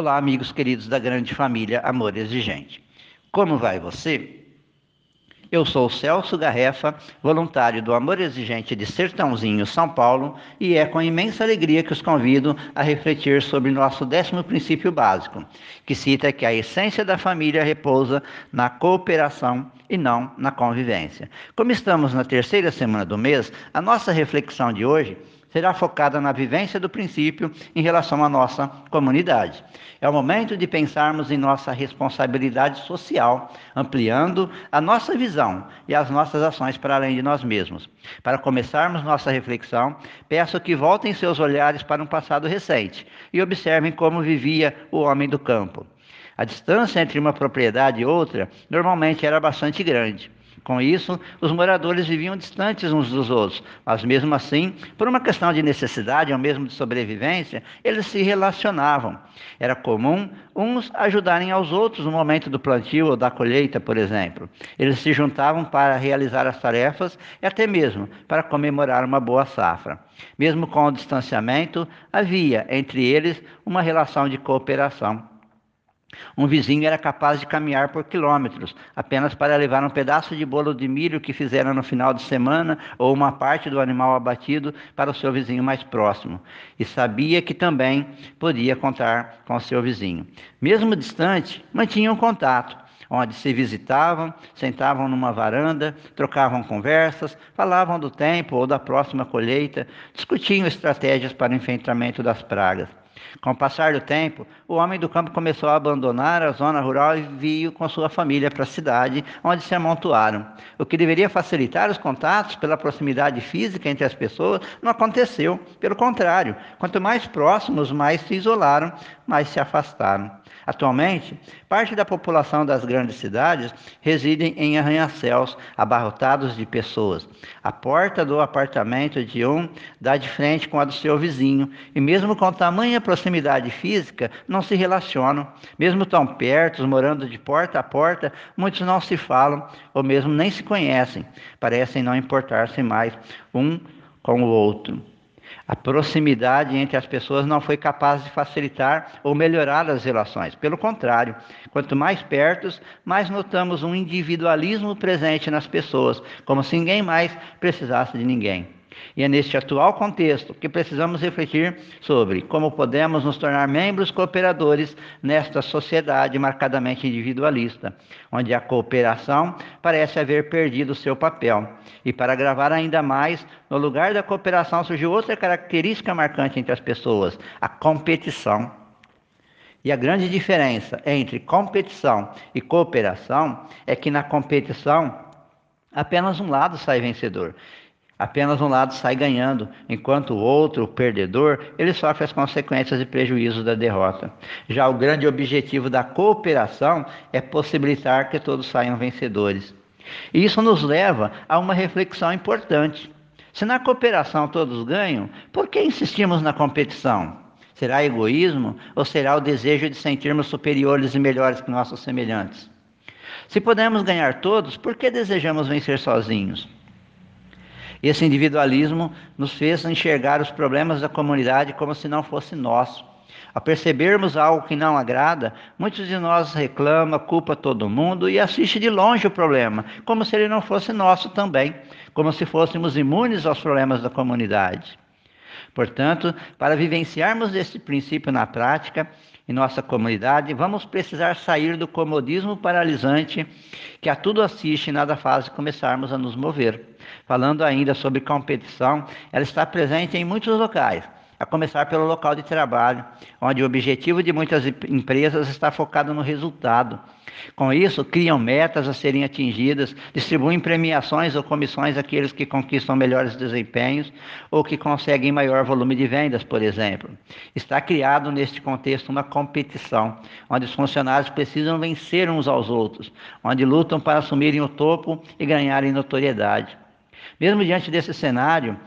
Olá, amigos queridos da grande família Amor Exigente. Como vai você? Eu sou Celso Garrefa, voluntário do Amor Exigente de Sertãozinho, São Paulo, e é com imensa alegria que os convido a refletir sobre nosso décimo princípio básico, que cita que a essência da família repousa na cooperação e não na convivência. Como estamos na terceira semana do mês, a nossa reflexão de hoje será focada na vivência do princípio em relação à nossa comunidade. É o momento de pensarmos em nossa responsabilidade social, ampliando a nossa visão e as nossas ações para além de nós mesmos. Para começarmos nossa reflexão, peço que voltem seus olhares para um passado recente e observem como vivia o homem do campo. A distância entre uma propriedade e outra normalmente era bastante grande. Com isso, os moradores viviam distantes uns dos outros, mas mesmo assim, por uma questão de necessidade ou mesmo de sobrevivência, eles se relacionavam. Era comum uns ajudarem aos outros no momento do plantio ou da colheita, por exemplo. Eles se juntavam para realizar as tarefas e até mesmo para comemorar uma boa safra. Mesmo com o distanciamento, havia entre eles uma relação de cooperação. Um vizinho era capaz de caminhar por quilômetros apenas para levar um pedaço de bolo de milho que fizeram no final de semana ou uma parte do animal abatido para o seu vizinho mais próximo. E sabia que também podia contar com o seu vizinho. Mesmo distante, mantinham contato onde se visitavam, sentavam numa varanda, trocavam conversas, falavam do tempo ou da próxima colheita, discutiam estratégias para o enfrentamento das pragas. Com o passar do tempo, o homem do campo começou a abandonar a zona rural e veio com sua família para a cidade, onde se amontoaram. O que deveria facilitar os contatos pela proximidade física entre as pessoas não aconteceu. Pelo contrário, quanto mais próximos, mais se isolaram, mais se afastaram. Atualmente, parte da população das grandes cidades residem em arranha-céus abarrotados de pessoas. A porta do apartamento de um dá de frente com a do seu vizinho, e mesmo com tamanha proximidade física, não se relacionam. Mesmo tão perto, morando de porta a porta, muitos não se falam ou mesmo nem se conhecem. Parecem não importar-se mais um com o outro. A proximidade entre as pessoas não foi capaz de facilitar ou melhorar as relações. Pelo contrário, quanto mais perto, mais notamos um individualismo presente nas pessoas, como se ninguém mais precisasse de ninguém. E é neste atual contexto que precisamos refletir sobre como podemos nos tornar membros cooperadores nesta sociedade marcadamente individualista, onde a cooperação parece haver perdido seu papel. E para agravar ainda mais, no lugar da cooperação surgiu outra característica marcante entre as pessoas: a competição. E a grande diferença entre competição e cooperação é que na competição apenas um lado sai vencedor. Apenas um lado sai ganhando, enquanto o outro, o perdedor, ele sofre as consequências e prejuízos da derrota. Já o grande objetivo da cooperação é possibilitar que todos saiam vencedores. E isso nos leva a uma reflexão importante. Se na cooperação todos ganham, por que insistimos na competição? Será egoísmo ou será o desejo de sentirmos superiores e melhores que nossos semelhantes? Se podemos ganhar todos, por que desejamos vencer sozinhos? Esse individualismo nos fez enxergar os problemas da comunidade como se não fosse nosso. Ao percebermos algo que não agrada, muitos de nós reclamam, culpa todo mundo e assiste de longe o problema, como se ele não fosse nosso também, como se fôssemos imunes aos problemas da comunidade. Portanto, para vivenciarmos este princípio na prática, em nossa comunidade, vamos precisar sair do comodismo paralisante que a tudo assiste e nada faz e começarmos a nos mover. Falando ainda sobre competição, ela está presente em muitos locais, a começar pelo local de trabalho, onde o objetivo de muitas empresas está focado no resultado. Com isso, criam metas a serem atingidas, distribuem premiações ou comissões àqueles que conquistam melhores desempenhos ou que conseguem maior volume de vendas, por exemplo. Está criado neste contexto uma competição, onde os funcionários precisam vencer uns aos outros, onde lutam para assumirem o topo e ganharem notoriedade. Mesmo diante desse cenário,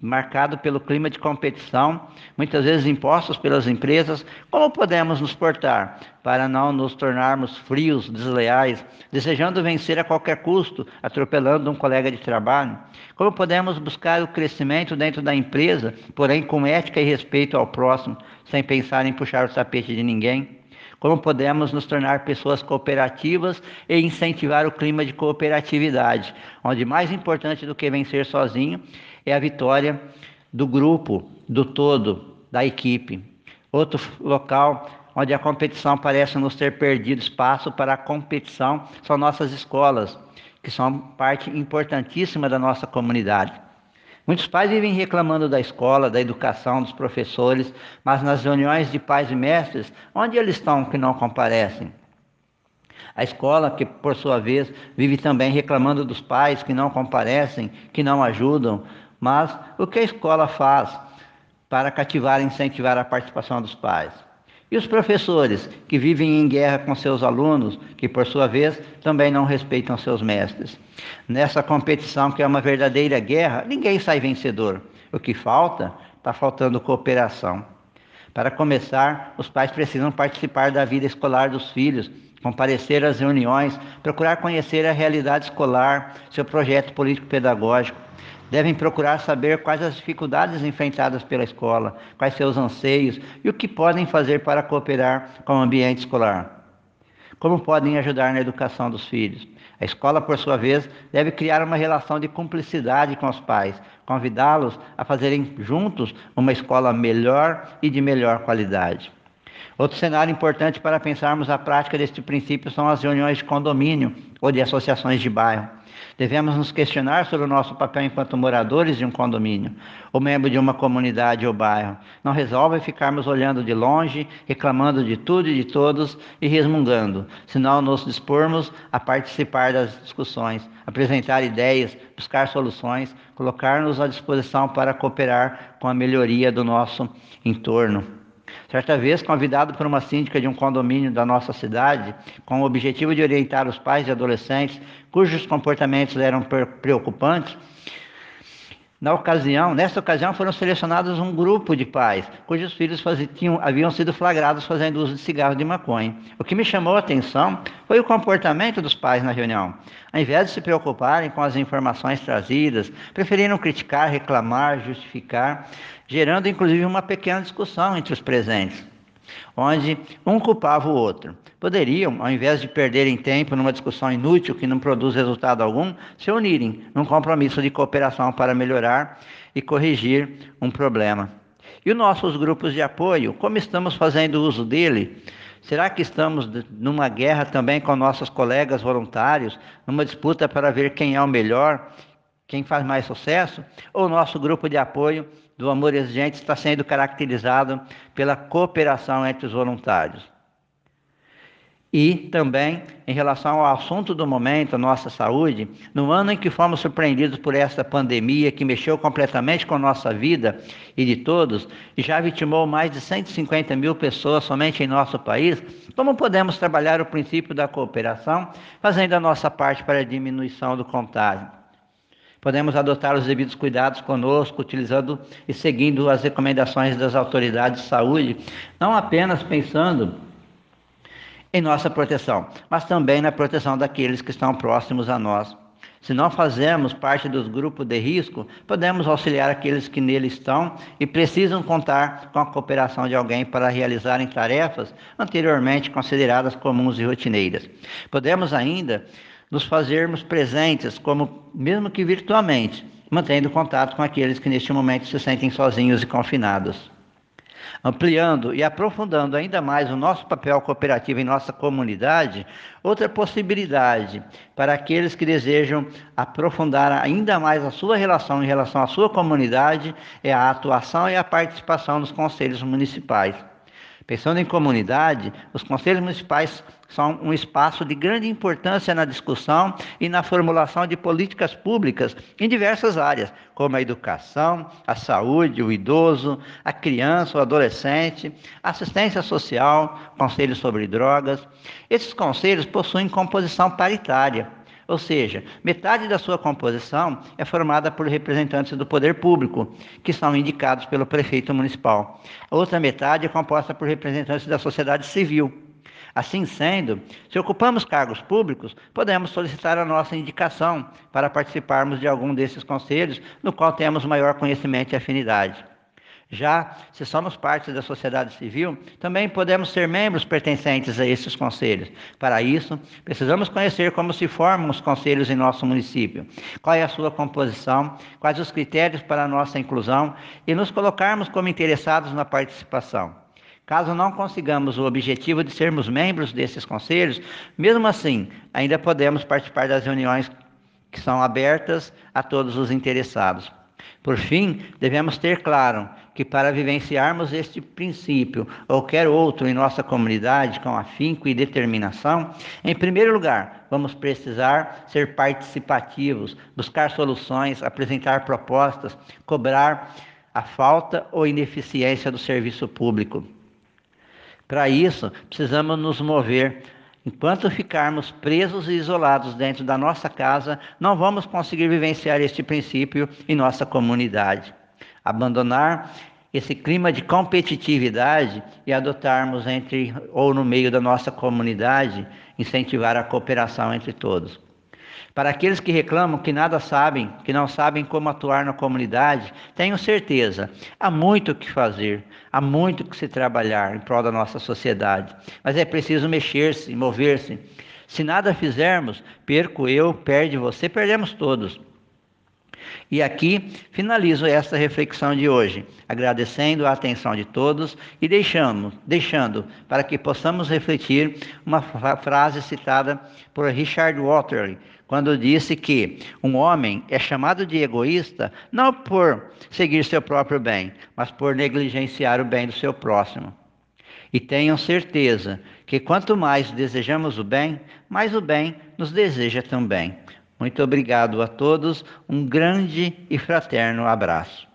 marcado pelo clima de competição, muitas vezes impostos pelas empresas, como podemos nos portar para não nos tornarmos frios, desleais, desejando vencer a qualquer custo, atropelando um colega de trabalho? Como podemos buscar o crescimento dentro da empresa, porém com ética e respeito ao próximo, sem pensar em puxar o tapete de ninguém? Como podemos nos tornar pessoas cooperativas e incentivar o clima de cooperatividade, onde mais importante do que vencer sozinho é a vitória do grupo, do todo, da equipe. Outro local onde a competição parece nos ter perdido espaço para a competição são nossas escolas, que são parte importantíssima da nossa comunidade. Muitos pais vivem reclamando da escola, da educação, dos professores, mas nas reuniões de pais e mestres, onde eles estão que não comparecem? A escola, que por sua vez vive também reclamando dos pais que não comparecem, que não ajudam, mas o que a escola faz para cativar e incentivar a participação dos pais? E os professores que vivem em guerra com seus alunos, que por sua vez também não respeitam seus mestres. Nessa competição que é uma verdadeira guerra, ninguém sai vencedor. O que falta? Está faltando cooperação. Para começar, os pais precisam participar da vida escolar dos filhos, comparecer às reuniões, procurar conhecer a realidade escolar, seu projeto político-pedagógico, Devem procurar saber quais as dificuldades enfrentadas pela escola, quais seus anseios e o que podem fazer para cooperar com o ambiente escolar. Como podem ajudar na educação dos filhos? A escola, por sua vez, deve criar uma relação de cumplicidade com os pais, convidá-los a fazerem juntos uma escola melhor e de melhor qualidade. Outro cenário importante para pensarmos a prática deste princípio são as reuniões de condomínio ou de associações de bairro. Devemos nos questionar sobre o nosso papel enquanto moradores de um condomínio ou membro de uma comunidade ou bairro. Não resolve ficarmos olhando de longe, reclamando de tudo e de todos e resmungando, senão nos dispormos a participar das discussões, apresentar ideias, buscar soluções, colocar-nos à disposição para cooperar com a melhoria do nosso entorno. Certa vez, convidado por uma síndica de um condomínio da nossa cidade, com o objetivo de orientar os pais e adolescentes cujos comportamentos eram preocupantes, na ocasião, nessa ocasião foram selecionados um grupo de pais cujos filhos faziam, haviam sido flagrados fazendo uso de cigarro de maconha. O que me chamou a atenção foi o comportamento dos pais na reunião. Ao invés de se preocuparem com as informações trazidas, preferiram criticar, reclamar, justificar, gerando inclusive uma pequena discussão entre os presentes onde um culpava o outro. Poderiam, ao invés de perderem tempo numa discussão inútil que não produz resultado algum, se unirem num compromisso de cooperação para melhorar e corrigir um problema. E os nossos grupos de apoio, como estamos fazendo uso dele? Será que estamos numa guerra também com nossos colegas voluntários, numa disputa para ver quem é o melhor, quem faz mais sucesso? O nosso grupo de apoio do amor exigente está sendo caracterizado pela cooperação entre os voluntários. E também, em relação ao assunto do momento, nossa saúde, no ano em que fomos surpreendidos por essa pandemia que mexeu completamente com a nossa vida e de todos, e já vitimou mais de 150 mil pessoas somente em nosso país, como podemos trabalhar o princípio da cooperação, fazendo a nossa parte para a diminuição do contágio? Podemos adotar os devidos cuidados conosco, utilizando e seguindo as recomendações das autoridades de saúde, não apenas pensando em nossa proteção, mas também na proteção daqueles que estão próximos a nós. Se não fazemos parte dos grupos de risco, podemos auxiliar aqueles que nele estão e precisam contar com a cooperação de alguém para realizarem tarefas anteriormente consideradas comuns e rotineiras. Podemos ainda nos fazermos presentes, como mesmo que virtualmente, mantendo contato com aqueles que neste momento se sentem sozinhos e confinados. Ampliando e aprofundando ainda mais o nosso papel cooperativo em nossa comunidade, outra possibilidade para aqueles que desejam aprofundar ainda mais a sua relação em relação à sua comunidade é a atuação e a participação nos conselhos municipais. Pensando em comunidade, os conselhos municipais são um espaço de grande importância na discussão e na formulação de políticas públicas em diversas áreas, como a educação, a saúde, o idoso, a criança, o adolescente, assistência social, conselhos sobre drogas. Esses conselhos possuem composição paritária, ou seja, metade da sua composição é formada por representantes do poder público, que são indicados pelo prefeito municipal. A outra metade é composta por representantes da sociedade civil. Assim sendo, se ocupamos cargos públicos, podemos solicitar a nossa indicação para participarmos de algum desses conselhos, no qual temos maior conhecimento e afinidade. Já se somos parte da sociedade civil, também podemos ser membros pertencentes a esses conselhos. Para isso, precisamos conhecer como se formam os conselhos em nosso município, qual é a sua composição, quais os critérios para a nossa inclusão e nos colocarmos como interessados na participação. Caso não consigamos o objetivo de sermos membros desses conselhos, mesmo assim, ainda podemos participar das reuniões que são abertas a todos os interessados. Por fim, devemos ter claro que para vivenciarmos este princípio ou qualquer outro em nossa comunidade com afinco e determinação, em primeiro lugar, vamos precisar ser participativos, buscar soluções, apresentar propostas, cobrar a falta ou ineficiência do serviço público. Para isso, precisamos nos mover Enquanto ficarmos presos e isolados dentro da nossa casa, não vamos conseguir vivenciar este princípio em nossa comunidade. Abandonar esse clima de competitividade e adotarmos entre ou no meio da nossa comunidade, incentivar a cooperação entre todos. Para aqueles que reclamam que nada sabem, que não sabem como atuar na comunidade, tenho certeza, há muito o que fazer, há muito que se trabalhar em prol da nossa sociedade. Mas é preciso mexer-se, mover-se. Se nada fizermos, perco eu, perde você, perdemos todos. E aqui finalizo esta reflexão de hoje, agradecendo a atenção de todos e deixando, deixando para que possamos refletir uma frase citada por Richard Waterley, quando disse que um homem é chamado de egoísta não por seguir seu próprio bem, mas por negligenciar o bem do seu próximo. E tenham certeza que quanto mais desejamos o bem, mais o bem nos deseja também. Muito obrigado a todos, um grande e fraterno abraço.